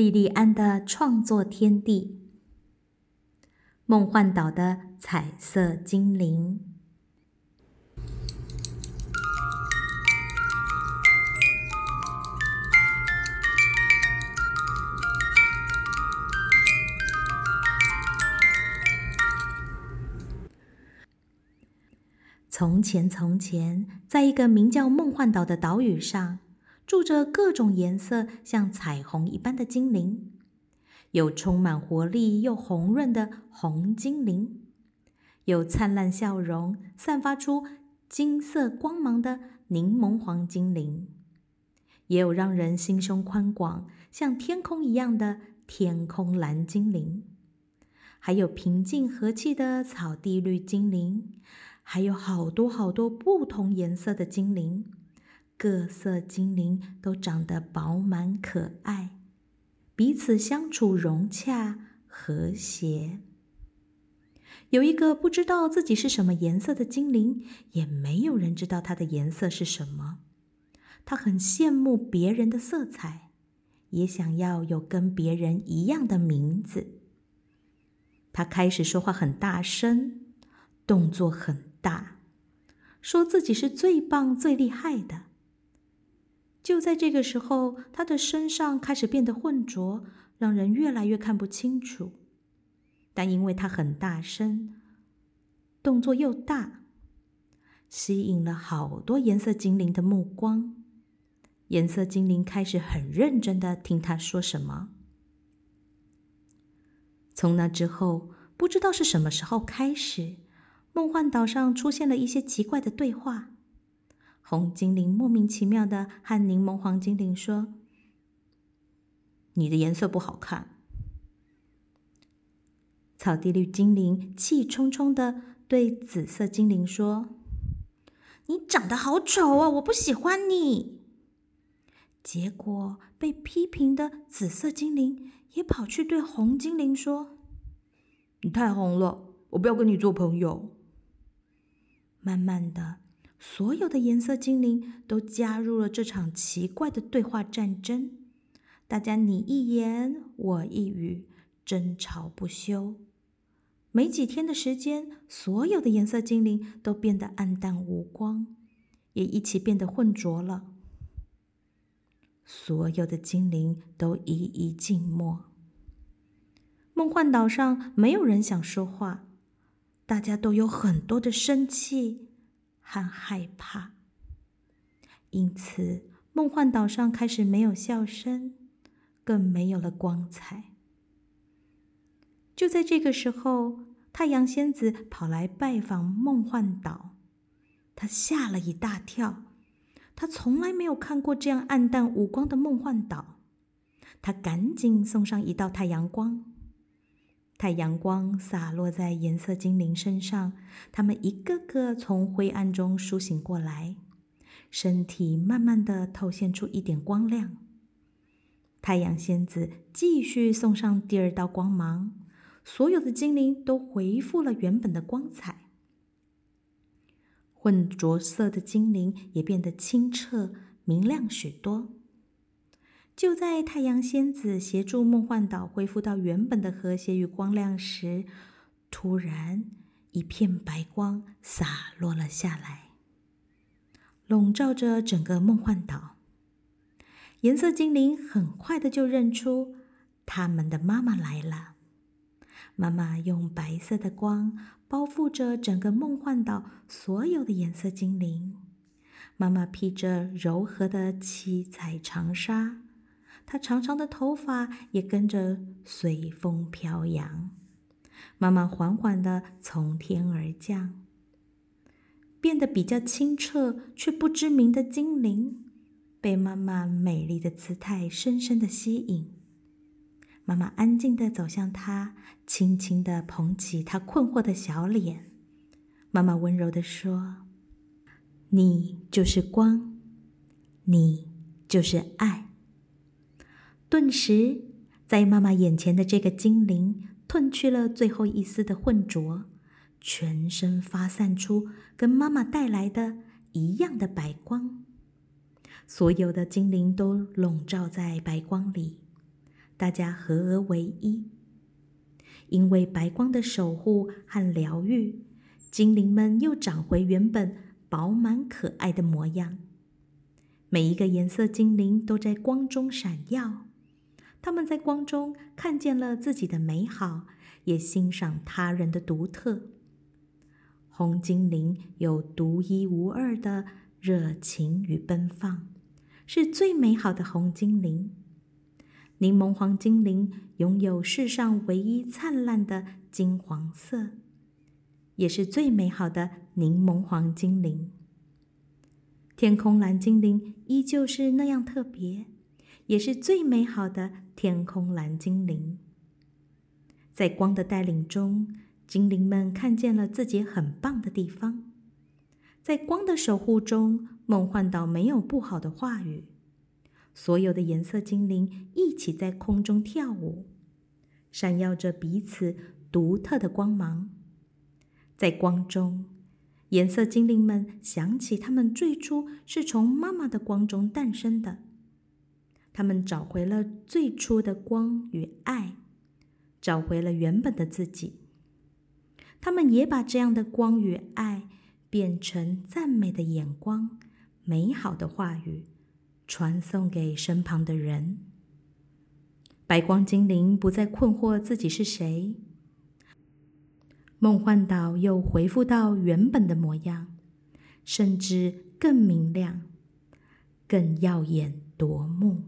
莉莉安的创作天地——梦幻岛的彩色精灵。从前，从前，在一个名叫梦幻岛的岛屿上，住着各种颜色像彩虹一般的精灵。有充满活力又红润的红精灵，有灿烂笑容、散发出金色光芒的柠檬黄精灵，也有让人心胸宽广、像天空一样的天空蓝精灵，还有平静和气的草地绿精灵。还有好多好多不同颜色的精灵，各色精灵都长得饱满可爱，彼此相处融洽和谐。有一个不知道自己是什么颜色的精灵，也没有人知道它的颜色是什么。他很羡慕别人的色彩，也想要有跟别人一样的名字。他开始说话很大声，动作很。大，说自己是最棒、最厉害的。就在这个时候，他的身上开始变得浑浊，让人越来越看不清楚。但因为他很大声，动作又大，吸引了好多颜色精灵的目光。颜色精灵开始很认真的听他说什么。从那之后，不知道是什么时候开始。梦幻岛上出现了一些奇怪的对话。红精灵莫名其妙的和柠檬黄精灵说：“你的颜色不好看。”草地绿精灵气冲冲的对紫色精灵说：“你长得好丑啊，我不喜欢你。”结果被批评的紫色精灵也跑去对红精灵说：“你太红了，我不要跟你做朋友。”慢慢的，所有的颜色精灵都加入了这场奇怪的对话战争。大家你一言我一语，争吵不休。没几天的时间，所有的颜色精灵都变得暗淡无光，也一起变得浑浊了。所有的精灵都一一静默。梦幻岛上没有人想说话。大家都有很多的生气和害怕，因此梦幻岛上开始没有笑声，更没有了光彩。就在这个时候，太阳仙子跑来拜访梦幻岛，他吓了一大跳，他从来没有看过这样暗淡无光的梦幻岛，他赶紧送上一道太阳光。太阳光洒落在颜色精灵身上，他们一个个从灰暗中苏醒过来，身体慢慢的透现出一点光亮。太阳仙子继续送上第二道光芒，所有的精灵都恢复了原本的光彩，混浊色的精灵也变得清澈明亮许多。就在太阳仙子协助梦幻岛恢复到原本的和谐与光亮时，突然一片白光洒落了下来，笼罩着整个梦幻岛。颜色精灵很快的就认出他们的妈妈来了。妈妈用白色的光包覆着整个梦幻岛所有的颜色精灵。妈妈披着柔和的七彩长纱。她长长的头发也跟着随风飘扬。妈妈缓缓的从天而降，变得比较清澈却不知名的精灵，被妈妈美丽的姿态深深的吸引。妈妈安静的走向他，轻轻的捧起他困惑的小脸。妈妈温柔的说：“你就是光，你就是爱。”顿时，在妈妈眼前的这个精灵褪去了最后一丝的浑浊，全身发散出跟妈妈带来的一样的白光。所有的精灵都笼罩在白光里，大家合而为一。因为白光的守护和疗愈，精灵们又长回原本饱满可爱的模样。每一个颜色精灵都在光中闪耀，他们在光中看见了自己的美好，也欣赏他人的独特。红精灵有独一无二的热情与奔放，是最美好的红精灵。柠檬黄精灵拥有世上唯一灿烂的金黄色，也是最美好的柠檬黄精灵。天空蓝精灵依旧是那样特别，也是最美好的天空蓝精灵。在光的带领中，精灵们看见了自己很棒的地方。在光的守护中，梦幻岛没有不好的话语。所有的颜色精灵一起在空中跳舞，闪耀着彼此独特的光芒。在光中，颜色精灵们想起他们最初是从妈妈的光中诞生的，他们找回了最初的光与爱，找回了原本的自己。他们也把这样的光与爱变成赞美的眼光、美好的话语。传送给身旁的人。白光精灵不再困惑自己是谁，梦幻岛又恢复到原本的模样，甚至更明亮、更耀眼夺目。